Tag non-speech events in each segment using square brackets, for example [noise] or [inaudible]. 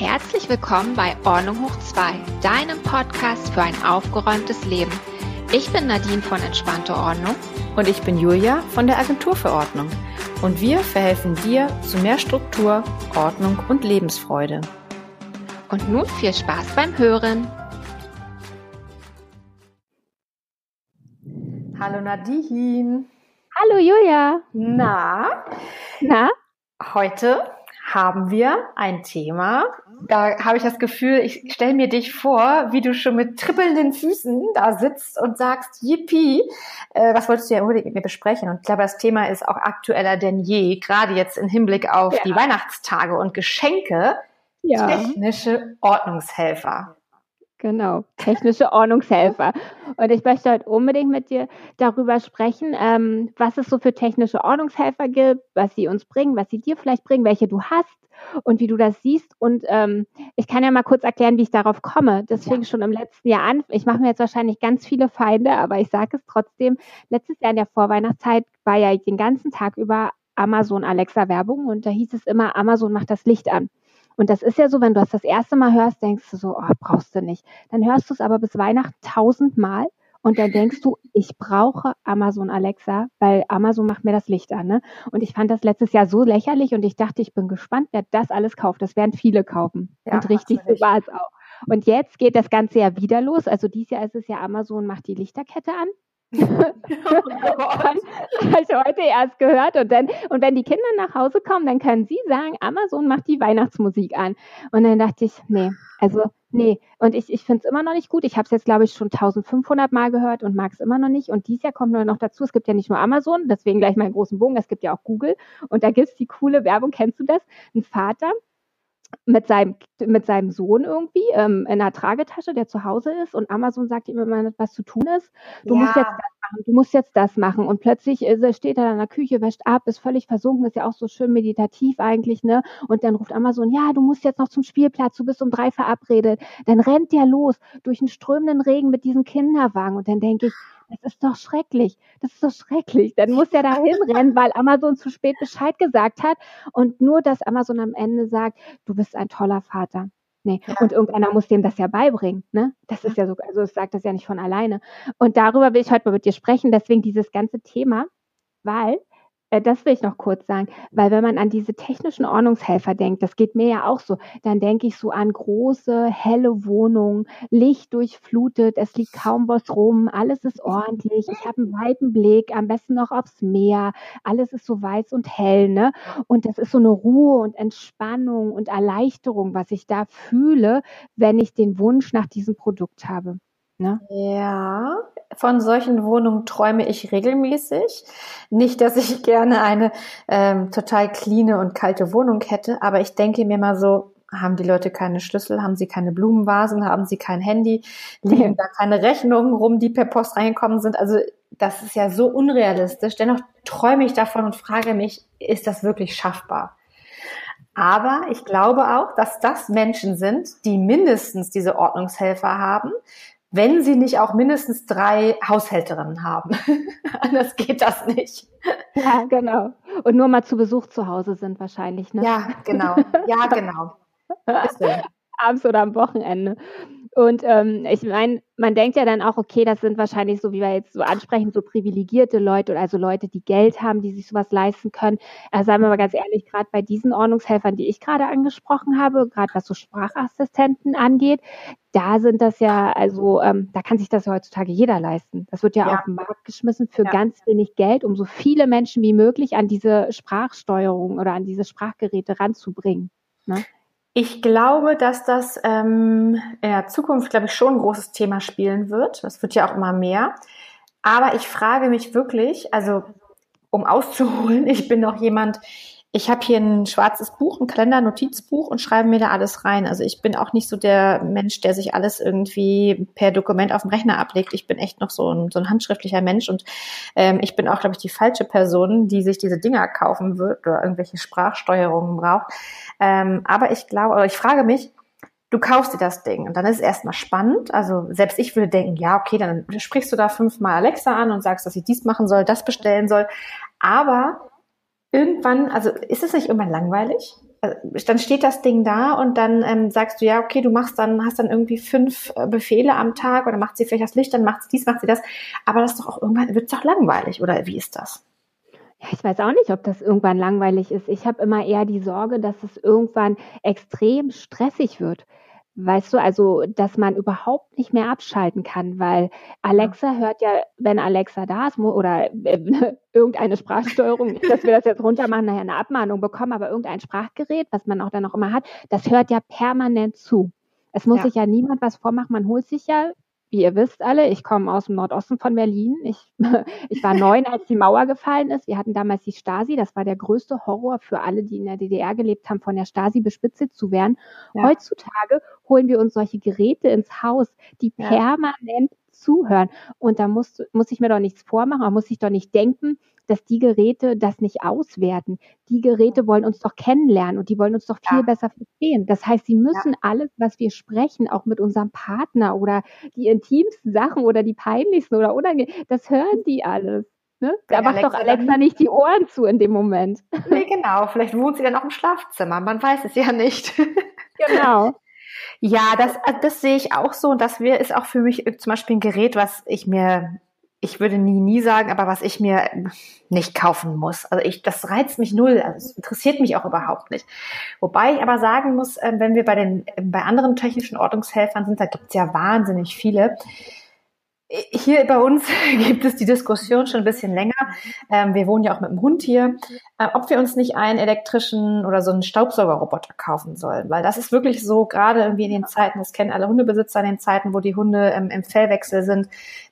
Herzlich willkommen bei Ordnung hoch 2, deinem Podcast für ein aufgeräumtes Leben. Ich bin Nadine von Entspannte Ordnung. Und ich bin Julia von der Agentur für Ordnung. Und wir verhelfen dir zu mehr Struktur, Ordnung und Lebensfreude. Und nun viel Spaß beim Hören. Hallo Nadine. Hallo Julia. Na? Na? Heute haben wir ein Thema. Da habe ich das Gefühl, ich stelle mir dich vor, wie du schon mit trippelnden Füßen da sitzt und sagst, yippie, äh, was wolltest du ja unbedingt mit mir besprechen? Und ich glaube, das Thema ist auch aktueller denn je, gerade jetzt im Hinblick auf ja. die Weihnachtstage und Geschenke. Ja. Technische Ordnungshelfer. Genau, technische Ordnungshelfer. Und ich möchte heute unbedingt mit dir darüber sprechen, ähm, was es so für technische Ordnungshelfer gibt, was sie uns bringen, was sie dir vielleicht bringen, welche du hast und wie du das siehst. Und ähm, ich kann ja mal kurz erklären, wie ich darauf komme. Das fing ja. schon im letzten Jahr an. Ich mache mir jetzt wahrscheinlich ganz viele Feinde, aber ich sage es trotzdem. Letztes Jahr in der Vorweihnachtszeit war ja den ganzen Tag über Amazon Alexa Werbung und da hieß es immer, Amazon macht das Licht an. Und das ist ja so, wenn du das das erste Mal hörst, denkst du so, oh, brauchst du nicht. Dann hörst du es aber bis Weihnachten tausendmal und dann denkst du, ich brauche Amazon Alexa, weil Amazon macht mir das Licht an. Ne? Und ich fand das letztes Jahr so lächerlich und ich dachte, ich bin gespannt, wer das alles kauft. Das werden viele kaufen. Ja, und richtig, so war es auch. Und jetzt geht das Ganze ja wieder los. Also dieses Jahr ist es ja Amazon macht die Lichterkette an. Oh [laughs] habe ich heute erst gehört. Und, dann, und wenn die Kinder nach Hause kommen, dann können sie sagen, Amazon macht die Weihnachtsmusik an. Und dann dachte ich, nee, also nee. Und ich, ich finde es immer noch nicht gut. Ich habe es jetzt, glaube ich, schon 1500 Mal gehört und mag es immer noch nicht. Und dieses Jahr kommt nur noch dazu, es gibt ja nicht nur Amazon, deswegen gleich meinen großen Bogen, es gibt ja auch Google. Und da gibt es die coole Werbung, kennst du das? Ein Vater, mit seinem, mit seinem Sohn irgendwie ähm, in einer Tragetasche, der zu Hause ist und Amazon sagt ihm immer, was zu tun ist. Du ja. musst jetzt das machen, du musst jetzt das machen. Und plötzlich äh, steht er in der Küche, wäscht ab, ist völlig versunken, ist ja auch so schön meditativ eigentlich, ne? Und dann ruft Amazon, ja, du musst jetzt noch zum Spielplatz, du bist um drei verabredet. Dann rennt der los durch einen strömenden Regen mit diesem Kinderwagen. Und dann denke ich, das ist doch schrecklich. Das ist doch schrecklich. Dann muss er da hinrennen, weil Amazon zu spät Bescheid gesagt hat. Und nur, dass Amazon am Ende sagt, du bist ein toller Vater. Nee. Ja. Und irgendeiner muss dem das ja beibringen. Ne? Das ist ja so, also es sagt das ja nicht von alleine. Und darüber will ich heute mal mit dir sprechen. Deswegen dieses ganze Thema, weil das will ich noch kurz sagen, weil wenn man an diese technischen Ordnungshelfer denkt, das geht mir ja auch so, dann denke ich so an große, helle Wohnungen, Licht durchflutet, es liegt kaum was rum, alles ist ordentlich, ich habe einen weiten Blick, am besten noch aufs Meer, alles ist so weiß und hell, ne? Und das ist so eine Ruhe und Entspannung und Erleichterung, was ich da fühle, wenn ich den Wunsch nach diesem Produkt habe. Ne? Ja, von solchen Wohnungen träume ich regelmäßig. Nicht, dass ich [laughs] gerne eine ähm, total cleane und kalte Wohnung hätte, aber ich denke mir mal so, haben die Leute keine Schlüssel, haben sie keine Blumenvasen, haben sie kein Handy, liegen [laughs] da keine Rechnungen rum, die per Post reingekommen sind. Also das ist ja so unrealistisch. Dennoch träume ich davon und frage mich, ist das wirklich schaffbar? Aber ich glaube auch, dass das Menschen sind, die mindestens diese Ordnungshelfer haben, wenn sie nicht auch mindestens drei Haushälterinnen haben. [laughs] Anders geht das nicht. Ja, genau. Und nur mal zu Besuch zu Hause sind wahrscheinlich, ne? Ja, genau. Ja, [laughs] genau. Abends oder am Wochenende. Und ähm, ich meine, man denkt ja dann auch, okay, das sind wahrscheinlich so, wie wir jetzt so ansprechen, so privilegierte Leute oder also Leute, die Geld haben, die sich sowas leisten können. Äh, sagen wir mal ganz ehrlich, gerade bei diesen Ordnungshelfern, die ich gerade angesprochen habe, gerade was so Sprachassistenten angeht, da sind das ja, also ähm, da kann sich das ja heutzutage jeder leisten. Das wird ja, ja. auf den Markt geschmissen für ja. ganz wenig Geld, um so viele Menschen wie möglich an diese Sprachsteuerung oder an diese Sprachgeräte ranzubringen. Ne? Ich glaube, dass das ähm, in der Zukunft, glaube ich, schon ein großes Thema spielen wird. Das wird ja auch immer mehr. Aber ich frage mich wirklich, also um auszuholen, [laughs] ich bin noch jemand, ich habe hier ein schwarzes Buch, ein Kalender, Notizbuch und schreibe mir da alles rein. Also ich bin auch nicht so der Mensch, der sich alles irgendwie per Dokument auf dem Rechner ablegt. Ich bin echt noch so ein, so ein handschriftlicher Mensch und ähm, ich bin auch, glaube ich, die falsche Person, die sich diese Dinger kaufen wird oder irgendwelche Sprachsteuerungen braucht. Ähm, aber ich glaube, oder ich frage mich, du kaufst dir das Ding und dann ist es erstmal spannend. Also selbst ich würde denken, ja, okay, dann sprichst du da fünfmal Alexa an und sagst, dass sie dies machen soll, das bestellen soll. Aber irgendwann, also ist es nicht immer langweilig? äh, dann steht das Ding da und dann ähm, sagst du, ja, okay, du machst dann, hast dann irgendwie fünf äh, Befehle am Tag oder macht sie vielleicht das Licht, dann macht sie dies, macht sie das. Aber das ist doch auch irgendwann, wird es doch langweilig, oder wie ist das? Ja, ich weiß auch nicht, ob das irgendwann langweilig ist. Ich habe immer eher die Sorge, dass es irgendwann extrem stressig wird. Weißt du, also, dass man überhaupt nicht mehr abschalten kann, weil Alexa hört ja, wenn Alexa da ist, oder äh, [laughs] irgendeine Sprachsteuerung, nicht, dass wir das jetzt runtermachen, nachher eine Abmahnung bekommen, aber irgendein Sprachgerät, was man auch dann noch immer hat, das hört ja permanent zu. Es muss ja. sich ja niemand was vormachen, man holt sich ja wie ihr wisst alle, ich komme aus dem Nordosten von Berlin. Ich, [laughs] ich war neun, als die Mauer gefallen ist. Wir hatten damals die Stasi. Das war der größte Horror für alle, die in der DDR gelebt haben, von der Stasi bespitzelt zu werden. Ja. Heutzutage holen wir uns solche Geräte ins Haus, die ja. permanent zuhören. Und da muss, muss ich mir doch nichts vormachen, man muss ich doch nicht denken, dass die Geräte das nicht auswerten. Die Geräte wollen uns doch kennenlernen und die wollen uns doch viel ja. besser verstehen. Das heißt, sie müssen ja. alles, was wir sprechen, auch mit unserem Partner oder die intimsten Sachen oder die peinlichsten oder unangenehm, das hören die alles. Ne? Da macht Alexa doch Alexa nicht die Ohren zu in dem Moment. Nee, genau. Vielleicht wohnt sie dann auch im Schlafzimmer. Man weiß es ja nicht. Genau. Ja, das, das sehe ich auch so. Und das ist auch für mich zum Beispiel ein Gerät, was ich mir ich würde nie, nie sagen, aber was ich mir nicht kaufen muss. Also ich, das reizt mich null. Also es interessiert mich auch überhaupt nicht. Wobei ich aber sagen muss, ähm, wenn wir bei den, bei anderen technischen Ordnungshelfern sind, da gibt es ja wahnsinnig viele. Hier bei uns [laughs] gibt es die Diskussion schon ein bisschen länger. Ähm, wir wohnen ja auch mit dem Hund hier, äh, ob wir uns nicht einen elektrischen oder so einen Staubsaugerroboter kaufen sollen. Weil das ist wirklich so, gerade irgendwie in den Zeiten, das kennen alle Hundebesitzer in den Zeiten, wo die Hunde ähm, im Fellwechsel sind,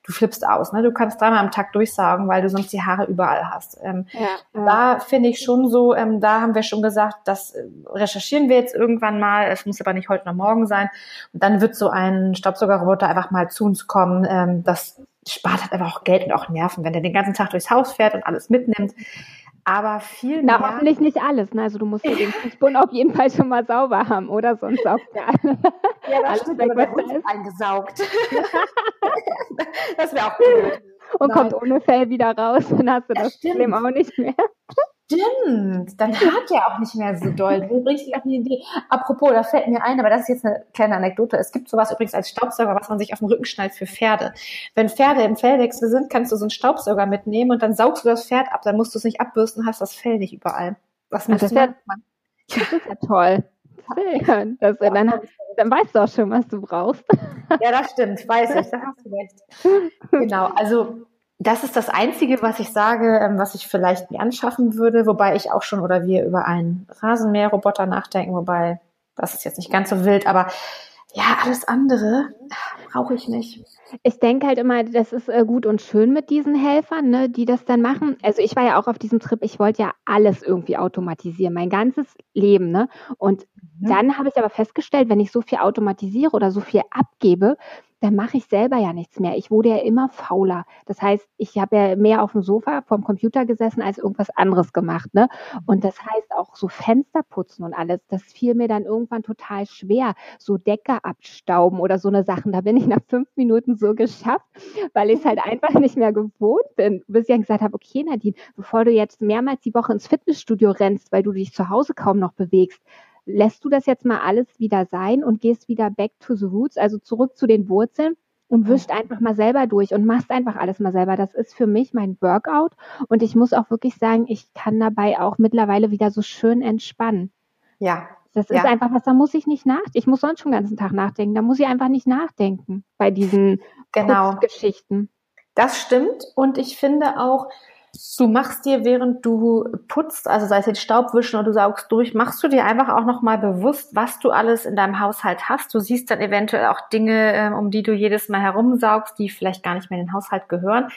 du flippst aus. Ne? Du kannst dreimal am Tag durchsaugen, weil du sonst die Haare überall hast. Ähm, ja, ja. Da finde ich schon so, ähm, da haben wir schon gesagt, das äh, recherchieren wir jetzt irgendwann mal. Es muss aber nicht heute oder morgen sein. Und dann wird so ein Staubsaugerroboter einfach mal zu uns kommen. Ähm, das spart halt einfach auch Geld und auch Nerven, wenn der den ganzen Tag durchs Haus fährt und alles mitnimmt aber viel mehr. Na, hoffentlich nicht alles. Ne? Also du musst ja den [laughs] Fußboden auf jeden Fall schon mal sauber haben, oder? Sonst saugt [laughs] ja Ja, das alles stimmt, weg, was da ist. eingesaugt. [laughs] das wäre auch blöd. Und Nein. kommt ohne Fell wieder raus, dann hast du das, das Problem auch nicht mehr. Stimmt, dann hört er auch nicht mehr so doll. Du bringst dich auf eine Idee. Apropos, da fällt mir ein, aber das ist jetzt eine kleine Anekdote. Es gibt sowas übrigens als Staubsauger, was man sich auf den Rücken schnallt für Pferde. Wenn Pferde im Fellwechsel sind, kannst du so einen Staubsauger mitnehmen und dann saugst du das Pferd ab. Dann musst du es nicht abbürsten, hast das Fell nicht überall. Was Ach, das, ja, [laughs] das ist ja toll. Das, dann, dann weißt du auch schon, was du brauchst. Ja, das stimmt, weiß ich, da hast du recht. Genau, also das ist das Einzige, was ich sage, ähm, was ich vielleicht mir anschaffen würde, wobei ich auch schon oder wir über einen Rasenmäherroboter nachdenken, wobei das ist jetzt nicht ganz so wild, aber ja, alles andere brauche ich nicht. Ich denke halt immer, das ist äh, gut und schön mit diesen Helfern, ne, die das dann machen. Also ich war ja auch auf diesem Trip, ich wollte ja alles irgendwie automatisieren, mein ganzes Leben. Ne? Und mhm. dann habe ich aber festgestellt, wenn ich so viel automatisiere oder so viel abgebe, dann mache ich selber ja nichts mehr. Ich wurde ja immer fauler. Das heißt, ich habe ja mehr auf dem Sofa vorm Computer gesessen als irgendwas anderes gemacht. Ne? Und das heißt auch so Fenster putzen und alles, das fiel mir dann irgendwann total schwer. So Decke abstauben oder so eine Sachen. Da bin ich nach fünf Minuten so geschafft, weil ich es halt einfach nicht mehr gewohnt bin. Bis ich dann gesagt habe, okay, Nadine, bevor du jetzt mehrmals die Woche ins Fitnessstudio rennst, weil du dich zu Hause kaum noch bewegst, lässt du das jetzt mal alles wieder sein und gehst wieder back to the roots, also zurück zu den Wurzeln und wischt einfach mal selber durch und machst einfach alles mal selber. Das ist für mich mein Workout und ich muss auch wirklich sagen, ich kann dabei auch mittlerweile wieder so schön entspannen. Ja. Das ist ja. einfach was, da muss ich nicht nachdenken. Ich muss sonst schon den ganzen Tag nachdenken. Da muss ich einfach nicht nachdenken bei diesen genau. Geschichten. Das stimmt und ich finde auch, Du machst dir, während du putzt, also sei es den Staubwischen oder du saugst durch, machst du dir einfach auch nochmal bewusst, was du alles in deinem Haushalt hast. Du siehst dann eventuell auch Dinge, ähm, um die du jedes Mal herumsaugst, die vielleicht gar nicht mehr in den Haushalt gehören.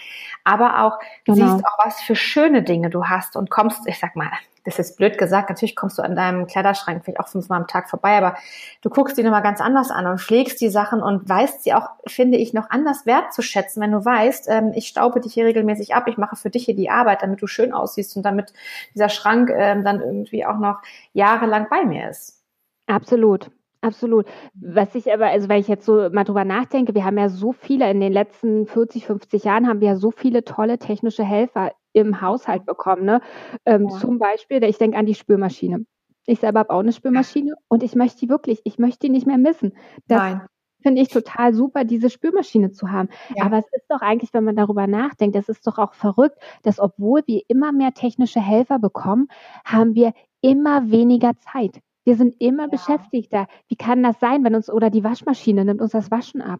Aber auch, du genau. siehst auch, was für schöne Dinge du hast und kommst, ich sag mal, das ist blöd gesagt, natürlich kommst du an deinem Kleiderschrank vielleicht auch fünfmal am Tag vorbei, aber du guckst die nochmal ganz anders an und pflegst die Sachen und weißt sie auch, finde ich, noch anders wertzuschätzen, wenn du weißt, ähm, ich staube dich hier regelmäßig ab, ich mache für dich hier die Arbeit, damit du schön aussiehst und damit dieser Schrank ähm, dann irgendwie auch noch jahrelang bei mir ist. Absolut. Absolut. Was ich aber, also weil ich jetzt so mal drüber nachdenke, wir haben ja so viele in den letzten 40, 50 Jahren haben wir ja so viele tolle technische Helfer im Haushalt bekommen. Ne? Ähm, ja. Zum Beispiel, ich denke an die Spülmaschine. Ich selber habe auch eine Spülmaschine und ich möchte die wirklich, ich möchte die nicht mehr missen. Das Nein. finde ich total super, diese Spülmaschine zu haben. Ja. Aber es ist doch eigentlich, wenn man darüber nachdenkt, es ist doch auch verrückt, dass obwohl wir immer mehr technische Helfer bekommen, haben wir immer weniger Zeit. Wir sind immer Ja. beschäftigter. Wie kann das sein, wenn uns oder die Waschmaschine nimmt uns das Waschen ab?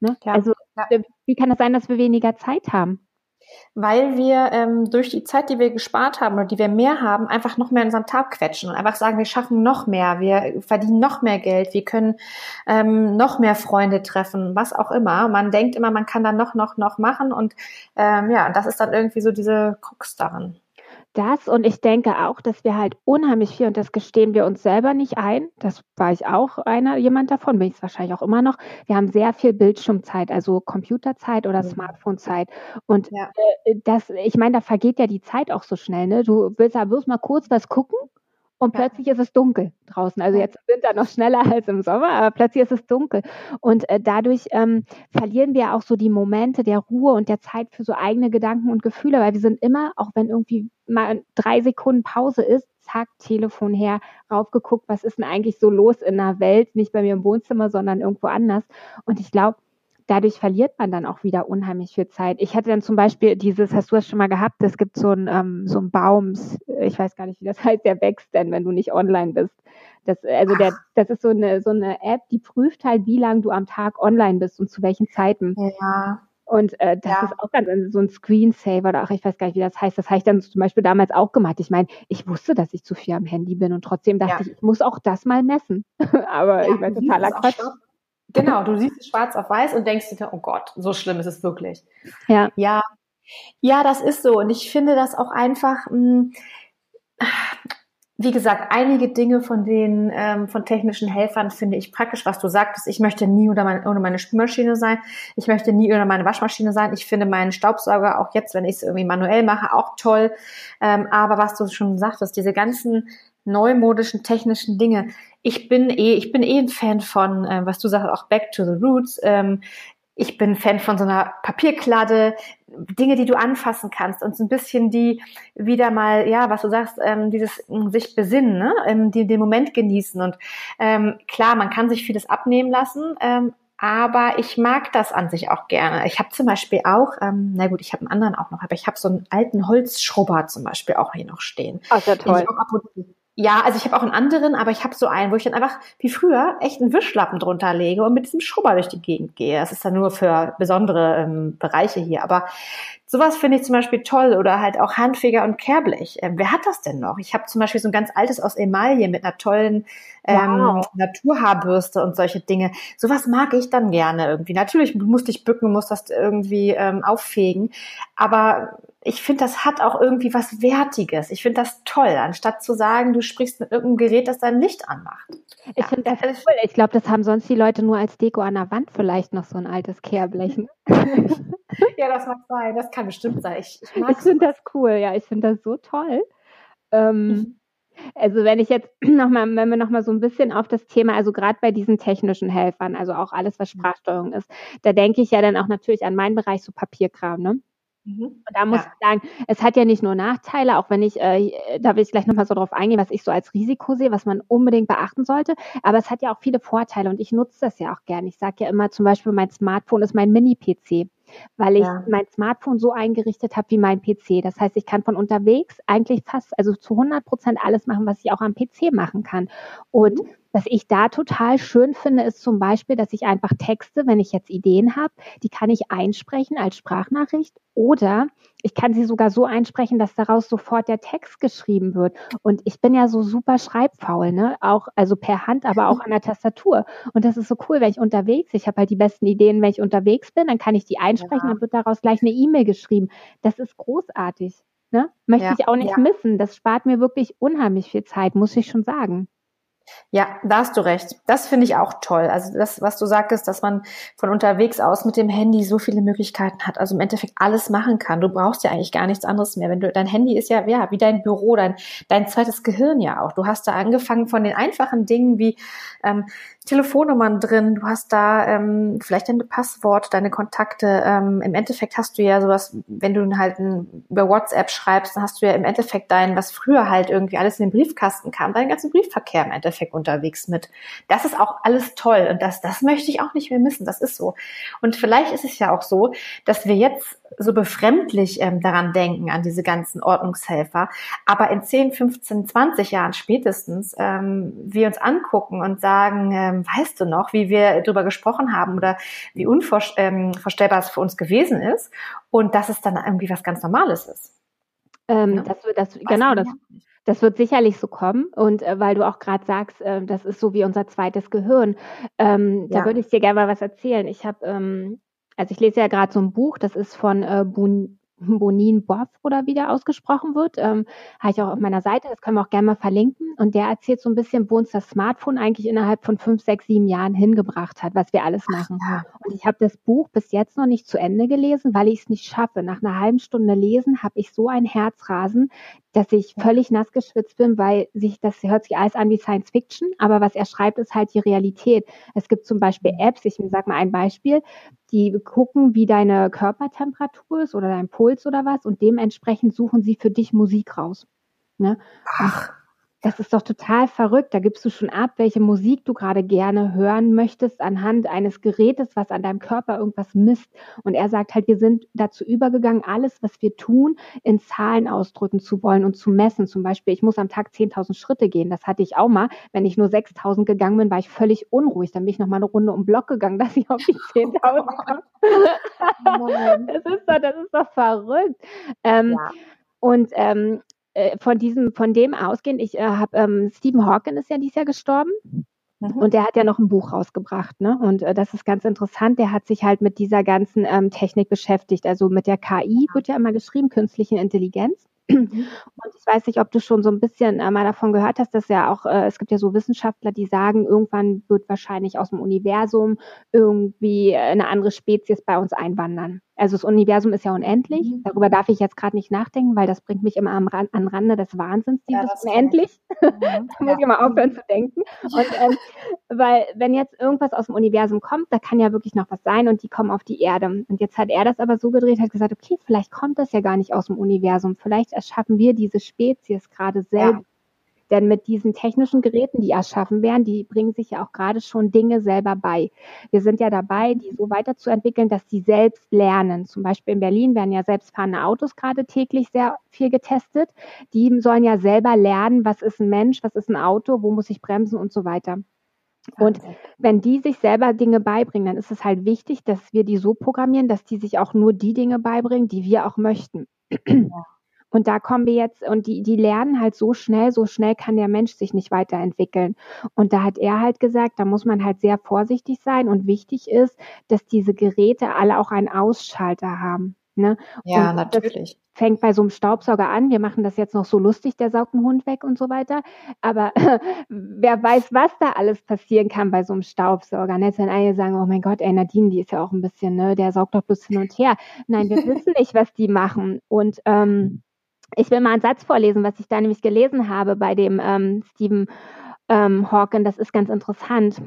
Ne? Ja. Also wie kann das sein, dass wir weniger Zeit haben? Weil wir ähm, durch die Zeit, die wir gespart haben oder die wir mehr haben, einfach noch mehr in unseren Tag quetschen und einfach sagen, wir schaffen noch mehr, wir verdienen noch mehr Geld, wir können ähm, noch mehr Freunde treffen, was auch immer. Man denkt immer, man kann da noch, noch, noch machen und ähm, ja, das ist dann irgendwie so diese Krux daran. Das und ich denke auch, dass wir halt unheimlich viel, und das gestehen wir uns selber nicht ein, das war ich auch einer, jemand davon, bin ich es wahrscheinlich auch immer noch. Wir haben sehr viel Bildschirmzeit, also Computerzeit oder Mhm. Smartphonezeit. Und Ja. äh, das, ich meine, da vergeht ja die Zeit auch so schnell, ne? Du willst ja bloß mal kurz was gucken und plötzlich ist es dunkel draußen. Also jetzt im Winter noch schneller [laughs] als im Sommer, aber plötzlich ist es dunkel. Und äh, dadurch ähm, verlieren wir auch so die Momente der Ruhe und der Zeit für so eigene Gedanken und Gefühle, weil wir sind immer, auch wenn irgendwie mal drei Sekunden Pause ist, zack, Telefon her, raufgeguckt, was ist denn eigentlich so los in der Welt, nicht bei mir im Wohnzimmer, sondern irgendwo anders. Und ich glaube, dadurch verliert man dann auch wieder unheimlich viel Zeit. Ich hatte dann zum Beispiel dieses, hast du das schon mal gehabt, es gibt so einen ähm, so einen Baum, ich weiß gar nicht, wie das [laughs] heißt, der wächst denn, wenn du nicht online bist. Das, also der, das ist so eine, so eine App, die prüft halt, wie lange du am Tag online bist und zu welchen Zeiten. Ja. Und äh, das Ja. ist auch ganz so ein Screensaver oder ach, ich weiß gar nicht, wie das heißt. Das habe ich dann zum Beispiel damals auch gemacht. Ich meine, ich wusste, dass ich zu viel am Handy bin und trotzdem dachte Ja. ich, ich muss auch das mal messen. [laughs] Aber Ja, ich meine, totaler auch Quatsch. schwarz- Genau, du siehst es schwarz auf weiß und denkst dir, oh Gott, so schlimm ist es wirklich. Ja. Ja, ja, das ist so. Und ich finde das auch einfach, mh, wie gesagt, einige Dinge von den ähm, von technischen Helfern finde ich praktisch, was du sagtest. Ich möchte nie ohne meine, ohne meine Spülmaschine sein. Ich möchte nie ohne meine Waschmaschine sein. Ich finde meinen Staubsauger auch jetzt, wenn ich es irgendwie manuell mache, auch toll. Ähm, aber was du schon sagtest, diese ganzen neumodischen technischen Dinge. Ich bin eh, ich bin eh ein Fan von, äh, was du sagst, auch Back to the Roots. Ähm, ich bin Fan von so einer Papierkladde, Dinge, die du anfassen kannst und so ein bisschen die wieder mal, ja, was du sagst, ähm, dieses ähm, sich besinnen, ne? ähm, die, den Moment genießen. Und ähm, klar, man kann sich vieles abnehmen lassen, ähm, aber ich mag das an sich auch gerne. Ich habe zum Beispiel auch, ähm, na gut, ich habe einen anderen auch noch, aber ich habe so einen alten Holzschrubber zum Beispiel auch hier noch stehen. Ach, ja, toll. Ja, also ich habe auch einen anderen, aber ich habe so einen, wo ich dann einfach wie früher echt einen Wischlappen drunter lege und mit diesem Schrubber durch die Gegend gehe. Das ist dann nur für besondere ähm, Bereiche hier. Aber sowas finde ich zum Beispiel toll oder halt auch Handfeger und Kehrblech. Ähm, wer hat das denn noch? Ich habe zum Beispiel so ein ganz altes aus Emaille mit einer tollen ähm, Wow. Naturhaarbürste und solche Dinge. Sowas mag ich dann gerne irgendwie. Natürlich musst dich bücken, musst das irgendwie ähm, auffegen, aber ich finde, das hat auch irgendwie was Wertiges. Ich finde das toll, anstatt zu sagen, du sprichst mit irgendeinem Gerät, das dein Licht anmacht. Ich Ja. finde das cool. Ich glaube, das haben sonst die Leute nur als Deko an der Wand vielleicht noch so ein altes Kehrblech. Ne? [laughs] Ja, das mag sein. Das kann bestimmt sein. Ich, ich Ich finde das cool, ja, ich finde das so toll. Ähm, Mhm. Also wenn ich jetzt [clears throat] nochmal, wenn wir nochmal so ein bisschen auf das Thema, also gerade bei diesen technischen Helfern, also auch alles, was Sprachsteuerung ist, da denke ich ja dann auch natürlich an meinen Bereich so Papierkram, ne? Mhm. Und da muss Ja. ich sagen, es hat ja nicht nur Nachteile, auch wenn ich, äh, da will ich gleich nochmal so drauf eingehen, was ich so als Risiko sehe, was man unbedingt beachten sollte. Aber es hat ja auch viele Vorteile und ich nutze das ja auch gern. Ich sage ja immer zum Beispiel, mein Smartphone ist mein Mini-PC, weil ich Ja. mein Smartphone so eingerichtet habe wie mein PC. Das heißt, ich kann von unterwegs eigentlich fast, also zu 100 Prozent alles machen, was ich auch am PC machen kann. Und Mhm. Was ich da total schön finde, ist zum Beispiel, dass ich einfach Texte, wenn ich jetzt Ideen habe, die kann ich einsprechen als Sprachnachricht oder ich kann sie sogar so einsprechen, dass daraus sofort der Text geschrieben wird. Und ich bin ja so super schreibfaul, ne? Auch, also per Hand, aber auch an der Tastatur. Und das ist so cool, wenn ich unterwegs, ich habe halt die besten Ideen, wenn ich unterwegs bin, dann kann ich die einsprechen, Ja. dann wird daraus gleich eine E-Mail geschrieben. Das ist großartig. Ne? Möchte Ja, ich auch nicht ja. missen. Das spart mir wirklich unheimlich viel Zeit, muss ich schon sagen. Ja, da hast du recht. Das finde ich auch toll. Also das, was du sagtest, dass man von unterwegs aus mit dem Handy so viele Möglichkeiten hat, also im Endeffekt alles machen kann. Du brauchst ja eigentlich gar nichts anderes mehr. Wenn du, dein Handy ist ja, ja, wie dein Büro, dein, dein zweites Gehirn ja auch. Du hast da angefangen von den einfachen Dingen wie ähm, Telefonnummern drin, du hast da ähm, vielleicht dein Passwort, deine Kontakte. Ähm, Im Endeffekt hast du ja sowas, wenn du halt ein, über WhatsApp schreibst, dann hast du ja im Endeffekt dein, was früher halt irgendwie alles in den Briefkasten kam, deinen ganzen Briefverkehr im Endeffekt unterwegs mit. Das ist auch alles toll und das, das möchte ich auch nicht mehr missen. Das ist so. Und vielleicht ist es ja auch so, dass wir jetzt so befremdlich ähm, daran denken, an diese ganzen Ordnungshelfer, aber in 10, 15, 20 Jahren spätestens ähm, wir uns angucken und sagen, ähm, weißt du noch, wie wir darüber gesprochen haben oder wie unvorstellbar ähm, es für uns gewesen ist und dass es dann irgendwie was ganz Normales ist. Ähm, ja? das, das, genau, das, das wird sicherlich so kommen. Und äh, weil du auch gerade sagst, äh, das ist so wie unser zweites Gehirn, ähm, ja. da würde ich dir gerne mal was erzählen. Ich habe ähm, also ich lese ja gerade so ein Buch, das ist von äh, Bun Bonin Boff oder wie der ausgesprochen wird, ähm, habe ich auch auf meiner Seite, das können wir auch gerne mal verlinken. Und der erzählt so ein bisschen, wo uns das Smartphone eigentlich innerhalb von fünf, sechs, sieben Jahren hingebracht hat, was wir alles machen. Ach, ja. Und ich habe das Buch bis jetzt noch nicht zu Ende gelesen, weil ich es nicht schaffe. Nach einer halben Stunde lesen habe ich so ein Herzrasen, dass ich völlig nass geschwitzt bin, weil sich das hört sich alles an wie Science Fiction, aber was er schreibt, ist halt die Realität. Es gibt zum Beispiel mhm. Apps, ich sage mal ein Beispiel, die gucken, wie deine Körpertemperatur ist oder dein Puls oder was und dementsprechend suchen sie für dich Musik raus. Ne? Ach. Das ist doch total verrückt. Da gibst du schon ab, welche Musik du gerade gerne hören möchtest anhand eines Gerätes, was an deinem Körper irgendwas misst. Und er sagt halt, wir sind dazu übergegangen, alles, was wir tun, in Zahlen ausdrücken zu wollen und zu messen. Zum Beispiel, ich muss am Tag 10.000 Schritte gehen. Das hatte ich auch mal. Wenn ich nur 6.000 gegangen bin, war ich völlig unruhig. Dann bin ich noch mal eine Runde um Block gegangen, [laughs] dass ich auf die [laughs] 10.000 komme. [laughs] das, ist doch, das ist doch verrückt. Ähm, ja. Und ähm, äh, von diesem, von dem ausgehend, ich äh, habe ähm, Stephen Hawking ist ja dieses Jahr gestorben. Mhm. Und der hat ja noch ein Buch rausgebracht, ne? Und äh, das ist ganz interessant. Der hat sich halt mit dieser ganzen ähm, Technik beschäftigt. Also mit der KI wird ja immer geschrieben, künstliche Intelligenz. Und ich weiß nicht, ob du schon so ein bisschen äh, mal davon gehört hast, dass ja auch, äh, es gibt ja so Wissenschaftler, die sagen, irgendwann wird wahrscheinlich aus dem Universum irgendwie eine andere Spezies bei uns einwandern. Also das Universum ist ja unendlich. Mhm. Darüber darf ich jetzt gerade nicht nachdenken, weil das bringt mich immer am Rand, an Rande des Wahnsinns, dieses ja, unendlich. Mhm. [laughs] da muss ja. ich immer aufhören zu denken. Und ähm, weil wenn jetzt irgendwas aus dem Universum kommt, da kann ja wirklich noch was sein und die kommen auf die Erde. Und jetzt hat er das aber so gedreht, hat gesagt, okay, vielleicht kommt das ja gar nicht aus dem Universum. Vielleicht erschaffen wir diese Spezies gerade selbst. Ja. Denn mit diesen technischen Geräten, die erschaffen werden, die bringen sich ja auch gerade schon Dinge selber bei. Wir sind ja dabei, die so weiterzuentwickeln, dass die selbst lernen. Zum Beispiel in Berlin werden ja selbstfahrende Autos gerade täglich sehr viel getestet. Die sollen ja selber lernen, was ist ein Mensch, was ist ein Auto, wo muss ich bremsen und so weiter. Und wenn die sich selber Dinge beibringen, dann ist es halt wichtig, dass wir die so programmieren, dass die sich auch nur die Dinge beibringen, die wir auch möchten. Ja. Und da kommen wir jetzt, und die, die lernen halt so schnell, so schnell kann der Mensch sich nicht weiterentwickeln. Und da hat er halt gesagt, da muss man halt sehr vorsichtig sein und wichtig ist, dass diese Geräte alle auch einen Ausschalter haben. Ne? Ja, und natürlich. Fängt bei so einem Staubsauger an. Wir machen das jetzt noch so lustig, der saugt einen Hund weg und so weiter. Aber [laughs] wer weiß, was da alles passieren kann bei so einem Staubsauger. Ne? Jetzt werden einige sagen, oh mein Gott, ey, Nadine, die ist ja auch ein bisschen, ne, der saugt doch bloß hin und her. Nein, wir [laughs] wissen nicht, was die machen. Und ähm, ich will mal einen Satz vorlesen, was ich da nämlich gelesen habe bei dem ähm, Stephen ähm, Hawking. Das ist ganz interessant.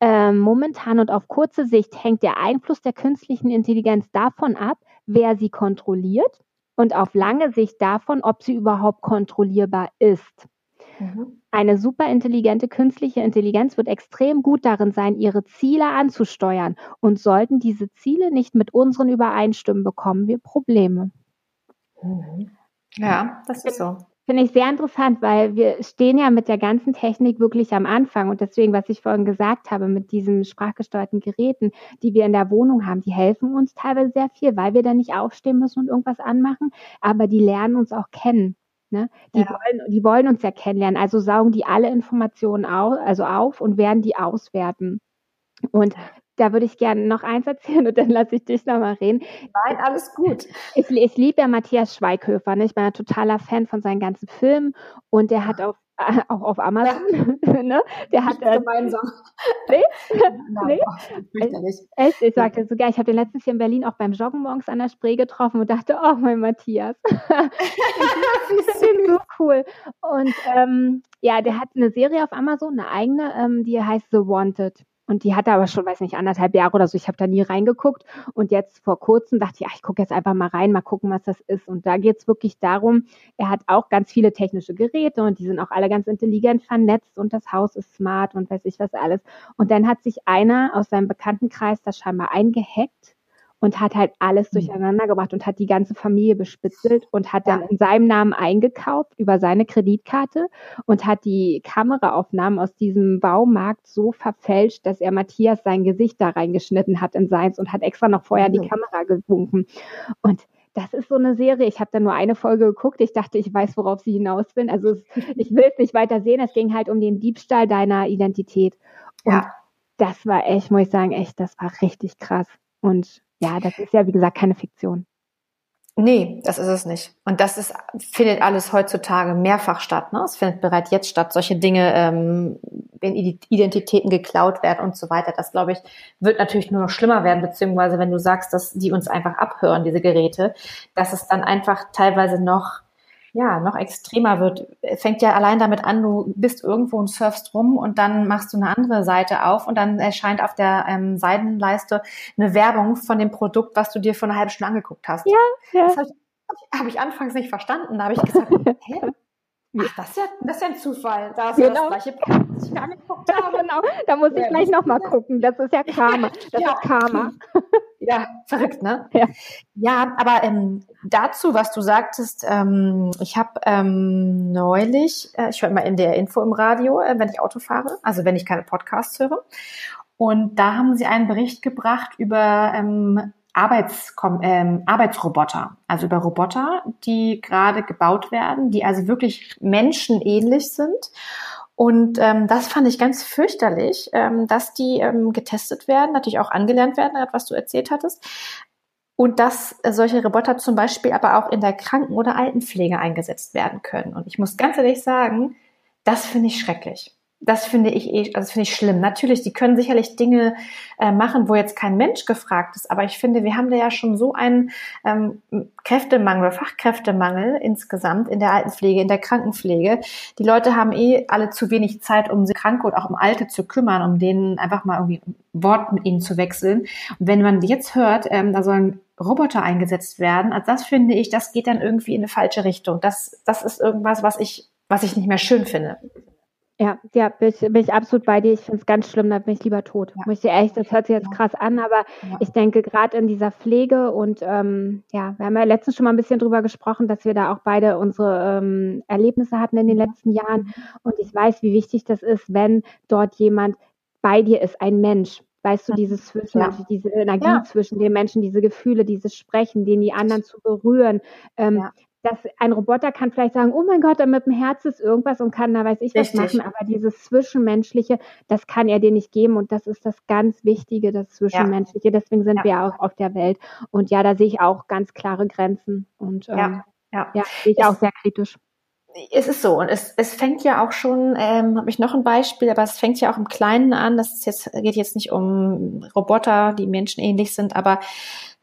Ähm, momentan und auf kurze Sicht hängt der Einfluss der künstlichen Intelligenz davon ab, wer sie kontrolliert und auf lange Sicht davon, ob sie überhaupt kontrollierbar ist. Mhm. Eine superintelligente künstliche Intelligenz wird extrem gut darin sein, ihre Ziele anzusteuern. Und sollten diese Ziele nicht mit unseren übereinstimmen, bekommen wir Probleme. Mhm. Ja, das ist so. Finde ich sehr interessant, weil wir stehen ja mit der ganzen Technik wirklich am Anfang. Und deswegen, was ich vorhin gesagt habe, mit diesen sprachgesteuerten Geräten, die wir in der Wohnung haben, die helfen uns teilweise sehr viel, weil wir da nicht aufstehen müssen und irgendwas anmachen, aber die lernen uns auch kennen. Ne? Die, ja. wollen, die wollen uns ja kennenlernen. Also saugen die alle Informationen auf, also auf und werden die auswerten. Und da würde ich gerne noch eins erzählen und dann lasse ich dich nochmal reden. Nein, alles gut. Ich, ich liebe ja Matthias Schweighöfer. Ne? Ich bin ein totaler Fan von seinen ganzen Filmen und der hat auf [laughs] auch auf Amazon. Ja. [laughs] ne? Der hat äh, gemeinsam. Nee? [laughs] nee? Echt, ich sagte sogar, ich habe den letztes Jahr in Berlin auch beim Joggen morgens an der Spree getroffen und dachte, oh mein Matthias. ich finde so cool. Und ähm, ja, der hat eine Serie auf Amazon, eine eigene, ähm, die heißt The Wanted. Und die hatte aber schon, weiß nicht, anderthalb Jahre oder so. Ich habe da nie reingeguckt. Und jetzt vor kurzem dachte ich, ach, ich gucke jetzt einfach mal rein, mal gucken, was das ist. Und da geht es wirklich darum, er hat auch ganz viele technische Geräte und die sind auch alle ganz intelligent vernetzt und das Haus ist smart und weiß ich was alles. Und dann hat sich einer aus seinem Bekanntenkreis das scheinbar eingehackt und hat halt alles mhm. durcheinander gebracht und hat die ganze Familie bespitzelt und hat dann in seinem Namen eingekauft über seine Kreditkarte und hat die Kameraaufnahmen aus diesem Baumarkt so verfälscht, dass er Matthias sein Gesicht da reingeschnitten hat in seins und hat extra noch vorher die. Kamera gewunken. Und das ist so eine Serie. Ich habe da nur eine Folge geguckt. Ich dachte, ich weiß, worauf sie hinaus will. Also es, [laughs] ich will es nicht weiter sehen. Es ging halt um den Diebstahl deiner Identität. Und ja. das war echt, muss ich sagen, echt, das war richtig krass. Und ja, das ist ja, wie gesagt, keine Fiktion. Nee, das ist es nicht. Und das ist, findet alles heutzutage mehrfach statt. Ne? Es findet bereits jetzt statt. Solche Dinge, ähm, wenn Identitäten geklaut werden und so weiter. Das, glaube ich, wird natürlich nur noch schlimmer werden, beziehungsweise wenn du sagst, dass die uns einfach abhören, diese Geräte, dass es dann einfach teilweise noch ja, noch extremer wird. Fängt ja allein damit an, du bist irgendwo und surfst rum und dann machst du eine andere Seite auf und dann erscheint auf der ähm, Seitenleiste eine Werbung von dem Produkt, was du dir vor einer halben Stunde angeguckt hast. Ja, ja. Das habe ich, hab ich anfangs nicht verstanden. Da habe ich gesagt, [laughs] hä? Ach, das ist ja, das ist ja ein Zufall. Da ist genau. ja das gleiche das ich mir angeguckt [laughs] habe. genau. Da muss ich gleich nochmal gucken. Das ist ja Karma. Das ja. ist Karma. [laughs] Ja, verrückt, ne? Ja, ja aber ähm, dazu, was du sagtest, ähm, ich habe ähm, neulich, äh, ich höre immer in der Info im Radio, äh, wenn ich Auto fahre, also wenn ich keine Podcasts höre. Und da haben sie einen Bericht gebracht über ähm, Arbeits ähm, Arbeitsroboter, also über Roboter, die gerade gebaut werden, die also wirklich menschenähnlich sind und ähm, das fand ich ganz fürchterlich, ähm, dass die ähm, getestet werden, natürlich auch angelernt werden, was du erzählt hattest. Und dass solche Roboter zum Beispiel aber auch in der Kranken- oder Altenpflege eingesetzt werden können. Und ich muss ganz ehrlich sagen, das finde ich schrecklich das finde ich eh, also finde ich schlimm. Natürlich, die können sicherlich Dinge äh, machen, wo jetzt kein Mensch gefragt ist, aber ich finde, wir haben da ja schon so einen ähm, Kräftemangel, Fachkräftemangel insgesamt in der Altenpflege, in der Krankenpflege. Die Leute haben eh alle zu wenig Zeit, um sie Kranke und auch um Alte zu kümmern, um denen einfach mal irgendwie Wort mit ihnen zu wechseln. Und wenn man jetzt hört, ähm, da sollen Roboter eingesetzt werden, also das finde ich, das geht dann irgendwie in eine falsche Richtung. Das, das ist irgendwas, was ich, was ich nicht mehr schön finde. Ja, ja, bin ich, bin ich absolut bei dir. Ich finde es ganz schlimm, da bin ich lieber tot. Ja. Muss ich ehrlich, das hört sich jetzt ja. krass an, aber ja. ich denke gerade in dieser Pflege und ähm, ja, wir haben ja letztens schon mal ein bisschen drüber gesprochen, dass wir da auch beide unsere ähm, Erlebnisse hatten in den letzten Jahren. Und ich weiß, wie wichtig das ist, wenn dort jemand bei dir ist, ein Mensch. Weißt du, dieses Zwischenmensch, diese Energie zwischen den Menschen, diese Gefühle, dieses Sprechen, den die anderen zu berühren. Ähm, dass ein Roboter kann vielleicht sagen, oh mein Gott, mit dem Herz ist irgendwas und kann da weiß ich was machen, aber dieses Zwischenmenschliche, das kann er dir nicht geben und das ist das ganz Wichtige, das Zwischenmenschliche. Ja. Deswegen sind ja. wir auch auf der Welt und ja, da sehe ich auch ganz klare Grenzen und ähm, ja, ja. ja sehe ich auch sehr kritisch. Es ist so und es, es fängt ja auch schon, ähm, habe ich noch ein Beispiel, aber es fängt ja auch im Kleinen an. Das ist jetzt geht jetzt nicht um Roboter, die menschenähnlich sind, aber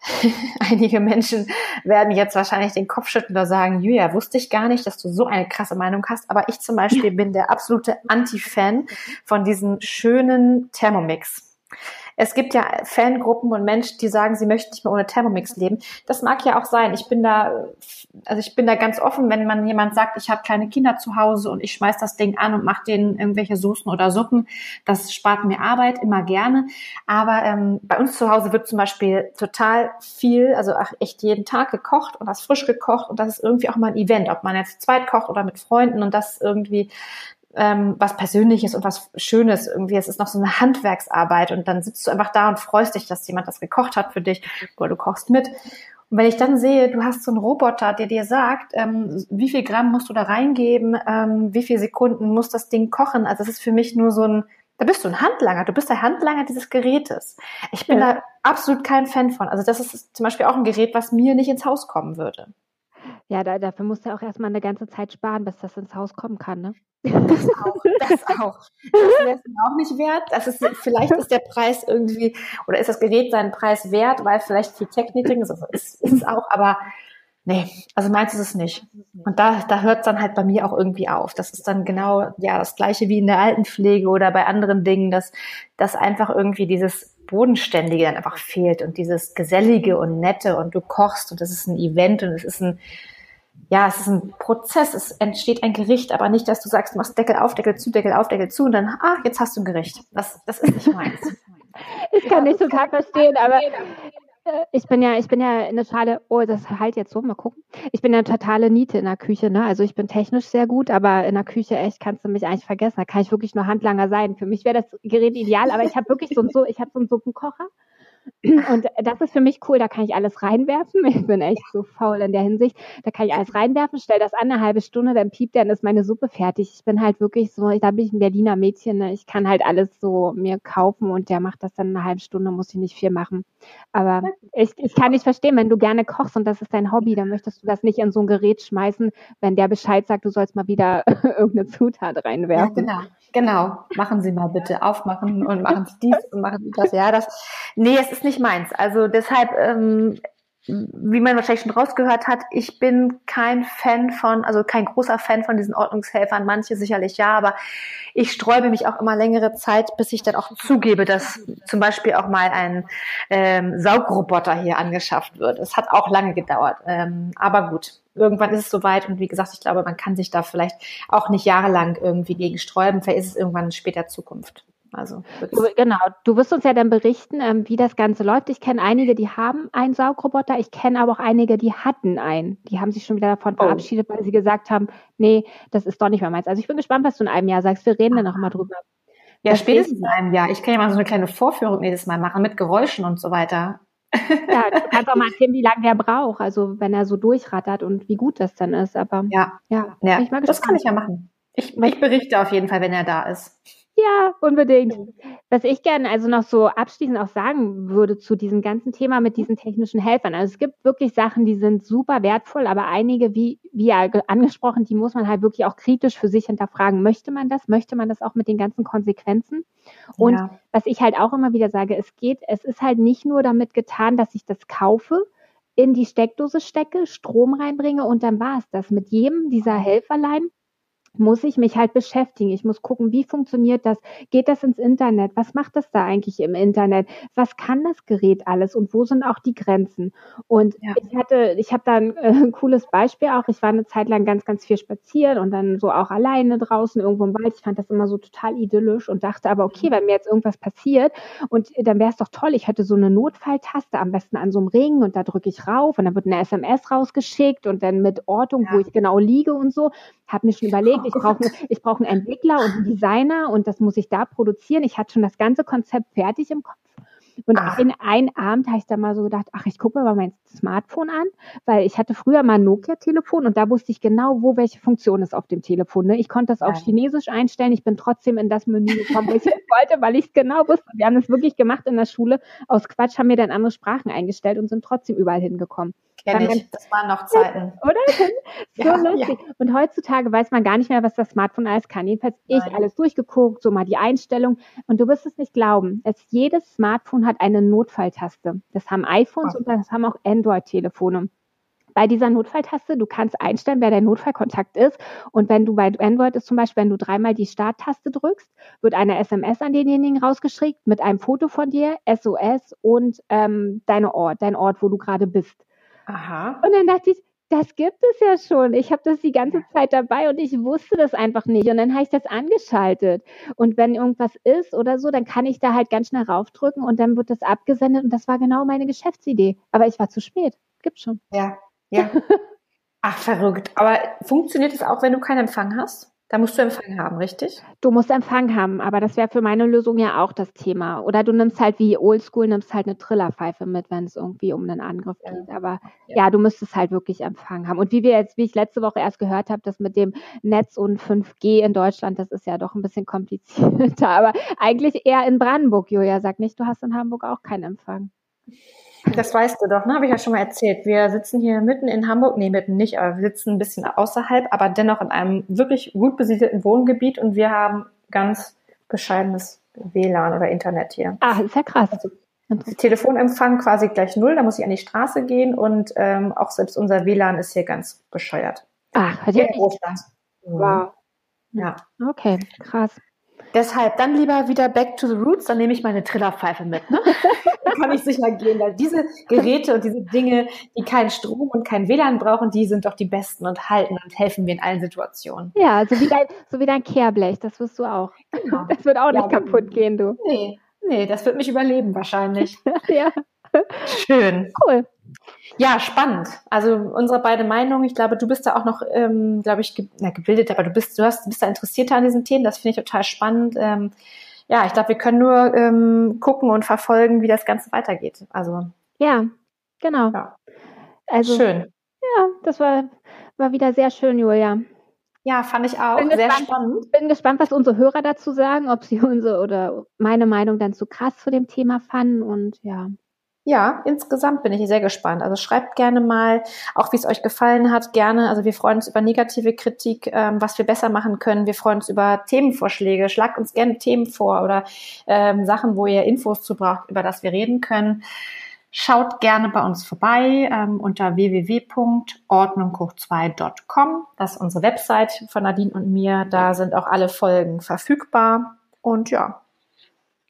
[laughs] Einige Menschen werden jetzt wahrscheinlich den Kopf schütteln oder sagen, Julia, wusste ich gar nicht, dass du so eine krasse Meinung hast. Aber ich zum Beispiel bin der absolute Anti-Fan von diesen schönen Thermomix. Es gibt ja Fangruppen und Menschen, die sagen, sie möchten nicht mehr ohne Thermomix leben. Das mag ja auch sein. Ich bin da, also ich bin da ganz offen, wenn man jemand sagt, ich habe kleine Kinder zu Hause und ich schmeiß das Ding an und mache denen irgendwelche Soßen oder Suppen. Das spart mir Arbeit, immer gerne. Aber ähm, bei uns zu Hause wird zum Beispiel total viel, also echt jeden Tag gekocht und das frisch gekocht und das ist irgendwie auch mal ein Event, ob man jetzt zweit kocht oder mit Freunden und das irgendwie ähm, was Persönliches und was Schönes irgendwie. Es ist noch so eine Handwerksarbeit und dann sitzt du einfach da und freust dich, dass jemand das gekocht hat für dich oder du kochst mit. Und wenn ich dann sehe, du hast so einen Roboter, der dir sagt, ähm, wie viel Gramm musst du da reingeben, ähm, wie viele Sekunden muss das Ding kochen, also es ist für mich nur so ein, da bist du ein Handlanger, du bist der Handlanger dieses Gerätes. Ich bin ja. da absolut kein Fan von. Also das ist zum Beispiel auch ein Gerät, was mir nicht ins Haus kommen würde. Ja, da, dafür musst du auch erstmal eine ganze Zeit sparen, bis das ins Haus kommen kann, ne? Das [laughs] auch, das auch. Das wäre es auch nicht wert. Das ist, vielleicht ist der Preis irgendwie, oder ist das Gerät seinen Preis wert, weil vielleicht viel Technik drin ist. Ist, ist es auch, aber nee, also meins ist es nicht. Und da, da hört es dann halt bei mir auch irgendwie auf. Das ist dann genau, ja, das Gleiche wie in der Altenpflege oder bei anderen Dingen, dass, dass einfach irgendwie dieses Bodenständige dann einfach fehlt und dieses Gesellige und Nette und du kochst und das ist ein Event und es ist ein, ja, es ist ein Prozess, es entsteht ein Gericht, aber nicht, dass du sagst, du machst Deckel auf, Deckel zu, Deckel auf, Deckel zu und dann, ah, jetzt hast du ein Gericht. Das, das ist nicht meins. ich kann nicht total verstehen, aber ich bin ja, ich bin ja eine Schale, oh, das halt jetzt so, mal gucken. Ich bin ja eine totale Niete in der Küche, ne? Also ich bin technisch sehr gut, aber in der Küche echt kannst du mich eigentlich vergessen. Da kann ich wirklich nur Handlanger sein. Für mich wäre das Gerät ideal, aber ich habe wirklich so und so, ich habe so einen Suppenkocher und das ist für mich cool, da kann ich alles reinwerfen. Ich bin echt so faul in der Hinsicht. Da kann ich alles reinwerfen, stell das an, eine halbe Stunde, dann piept der, dann ist meine Suppe fertig. Ich bin halt wirklich so, da bin ich ein Berliner Mädchen, ne? ich kann halt alles so mir kaufen und der macht das dann eine halbe Stunde, muss ich nicht viel machen. Aber ich, ich kann nicht verstehen, wenn du gerne kochst und das ist dein Hobby, dann möchtest du das nicht in so ein Gerät schmeißen, wenn der Bescheid sagt, du sollst mal wieder [laughs] irgendeine Zutat reinwerfen. Ja, genau. Genau, machen Sie mal bitte aufmachen und machen Sie dies und machen Sie das. Ja, das, nee, es ist nicht meins. Also deshalb, ähm, wie man wahrscheinlich schon rausgehört hat, ich bin kein Fan von, also kein großer Fan von diesen Ordnungshelfern. Manche sicherlich ja, aber ich sträube mich auch immer längere Zeit, bis ich dann auch zugebe, dass zum Beispiel auch mal ein ähm, Saugroboter hier angeschafft wird. Es hat auch lange gedauert, ähm, aber gut irgendwann ist es soweit und wie gesagt, ich glaube, man kann sich da vielleicht auch nicht jahrelang irgendwie gegen sträuben. Vielleicht ist es irgendwann später Zukunft. Also du, genau, du wirst uns ja dann berichten, ähm, wie das Ganze läuft. Ich kenne einige, die haben einen Saugroboter. Ich kenne aber auch einige, die hatten einen. Die haben sich schon wieder davon oh. verabschiedet, weil sie gesagt haben, nee, das ist doch nicht mehr meins. Also ich bin gespannt, was du in einem Jahr sagst. Wir reden dann noch mal drüber. Ja, spätestens in einem Jahr. Ich kann ja mal so eine kleine Vorführung jedes Mal machen mit Geräuschen und so weiter. Ja, du kannst auch mal erzählen, wie lange der braucht, also wenn er so durchrattert und wie gut das dann ist. Aber ja, ja, ja. das kann ich ja machen. Ich, ich berichte auf jeden Fall, wenn er da ist. Ja, unbedingt. Was ich gerne also noch so abschließend auch sagen würde zu diesem ganzen Thema mit diesen technischen Helfern. Also es gibt wirklich Sachen, die sind super wertvoll, aber einige, wie, wie ja angesprochen, die muss man halt wirklich auch kritisch für sich hinterfragen. Möchte man das? Möchte man das auch mit den ganzen Konsequenzen? Und ja. was ich halt auch immer wieder sage, es geht, es ist halt nicht nur damit getan, dass ich das kaufe, in die Steckdose stecke, Strom reinbringe und dann war es das. Mit jedem dieser Helferlein muss ich mich halt beschäftigen. Ich muss gucken, wie funktioniert das? Geht das ins Internet? Was macht das da eigentlich im Internet? Was kann das Gerät alles und wo sind auch die Grenzen? Und ja. ich hatte, ich habe da ein äh, cooles Beispiel auch. Ich war eine Zeit lang ganz, ganz viel spazieren und dann so auch alleine draußen irgendwo im Wald. Ich fand das immer so total idyllisch und dachte aber, okay, mhm. wenn mir jetzt irgendwas passiert und dann wäre es doch toll, ich hätte so eine Notfalltaste am besten an so einem Ring und da drücke ich rauf und dann wird eine SMS rausgeschickt und dann mit Ortung, ja. wo ich genau liege und so. Habe mir schon überlegt, ich brauche ich brauche einen Entwickler und einen Designer und das muss ich da produzieren. Ich hatte schon das ganze Konzept fertig im Kopf. Und ach. in einem Abend habe ich da mal so gedacht, ach, ich gucke mir mal mein Smartphone an, weil ich hatte früher mal ein Nokia-Telefon und da wusste ich genau, wo welche Funktion ist auf dem Telefon. Ne? Ich konnte das auf. Chinesisch einstellen. Ich bin trotzdem in das Menü gekommen, wo ich [laughs] wollte, weil ich es genau wusste. Wir haben das wirklich gemacht in der Schule. Aus Quatsch haben wir dann andere Sprachen eingestellt und sind trotzdem überall hingekommen. Kenn ich. Das waren noch [laughs] Zeiten. Oder? [laughs] So ja, lustig. Ja. Und heutzutage weiß man gar nicht mehr, was das Smartphone alles kann. Jedenfalls Nein. ich alles durchgeguckt, so mal die Einstellung. Und du wirst es nicht glauben. Es, jedes Smartphone hat eine Notfalltaste. Das haben iPhones oh. und das haben auch Android-Telefone bei dieser Notfalltaste, du kannst einstellen, wer der Notfallkontakt ist. Und wenn du bei Android ist zum Beispiel, wenn du dreimal die Starttaste drückst, wird eine SMS an denjenigen rausgeschickt mit einem Foto von dir, SOS und ähm, deine Ort, dein Ort, wo du gerade bist. Aha. Und dann dachte ich, das gibt es ja schon. Ich habe das die ganze Zeit dabei und ich wusste das einfach nicht. Und dann habe ich das angeschaltet. Und wenn irgendwas ist oder so, dann kann ich da halt ganz schnell raufdrücken und dann wird das abgesendet. Und das war genau meine Geschäftsidee. Aber ich war zu spät. Gibt schon. Ja, ja. [laughs] Ach, verrückt. Aber funktioniert es auch, wenn du keinen Empfang hast? Da musst du Empfang haben, richtig? Du musst Empfang haben, aber das wäre für meine Lösung ja auch das Thema. Oder du nimmst halt wie Oldschool, nimmst halt eine Trillerpfeife mit, wenn es irgendwie um einen Angriff ja. geht. Aber ja. ja. du müsstest halt wirklich Empfang haben. Und wie wir jetzt, wie ich letzte Woche erst gehört habe, das mit dem Netz und 5G in Deutschland, das ist ja doch ein bisschen [laughs] komplizierter. Aber eigentlich eher in Brandenburg, Julia. Sag nicht, du hast in Hamburg auch keinen Empfang. Das weißt du doch, ne? Habe ich ja schon mal erzählt. Wir sitzen hier mitten in Hamburg, nee, mitten nicht, aber wir sitzen ein bisschen außerhalb, aber dennoch in einem wirklich gut besiedelten Wohngebiet und wir haben ganz bescheidenes WLAN oder Internet hier. Ah, ist ja krass. Also, Telefonempfang quasi gleich null, da muss ich an die Straße gehen und ähm, auch selbst unser WLAN ist hier ganz bescheuert. Ach, hat ja. Wow. Ja. Okay, krass. Deshalb dann lieber wieder back to the roots, dann nehme ich meine Trillerpfeife mit. Ne? dann kann ich sicher gehen, weil diese Geräte und diese Dinge, die keinen Strom und kein WLAN brauchen, die sind doch die besten und halten und helfen mir in allen Situationen. Ja, so wie dein, so wie dein Kehrblech, das wirst du auch. Genau. Das wird auch nicht ja, kaputt gehen, du. Nee, nee, das wird mich überleben wahrscheinlich. [laughs] ja. Schön. Cool. Ja, spannend. Also unsere beide Meinungen. Ich glaube, du bist da auch noch, ähm, glaube ich, ge na, gebildet, aber du bist, du hast, bist da interessierter an diesen Themen. Das finde ich total spannend. Ähm, ja, ich glaube, wir können nur ähm, gucken und verfolgen, wie das Ganze weitergeht. Also ja, genau. Ja. Also schön. Ja, das war war wieder sehr schön, Julia. Ja, fand ich auch bin sehr gespannt, spannend. Bin gespannt, was unsere Hörer dazu sagen, ob sie [laughs] unsere oder meine Meinung dann zu krass zu dem Thema fanden und ja. Ja, insgesamt bin ich sehr gespannt. Also schreibt gerne mal, auch wie es euch gefallen hat, gerne. Also wir freuen uns über negative Kritik, ähm, was wir besser machen können. Wir freuen uns über Themenvorschläge. Schlagt uns gerne Themen vor oder ähm, Sachen, wo ihr Infos zu braucht, über das wir reden können. Schaut gerne bei uns vorbei ähm, unter www.ordnunghoch2.com. Das ist unsere Website von Nadine und mir. Da sind auch alle Folgen verfügbar. Und ja,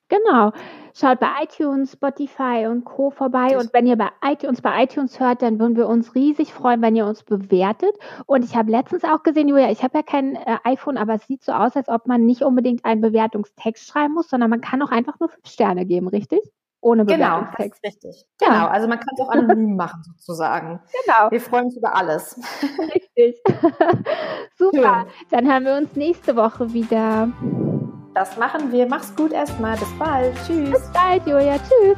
Genau. Schaut bei iTunes, Spotify und Co. vorbei. Und wenn ihr bei iTunes, bei iTunes hört, dann würden wir uns riesig freuen, wenn ihr uns bewertet. Und ich habe letztens auch gesehen, Julia, ich habe ja kein äh, iPhone, aber es sieht so aus, als ob man nicht unbedingt einen Bewertungstext schreiben muss, sondern man kann auch einfach nur fünf Sterne geben, richtig? Ohne Bewertungstext. Genau, richtig. Ja. Genau, also man kann es auch anonym [laughs] machen sozusagen. Genau. Wir freuen uns über alles. Richtig. [laughs] Super. Schön. Dann haben wir uns nächste Woche wieder. Das machen wir. Mach's gut erstmal. Bis bald. Tschüss. Bis bald, Julia. Tschüss.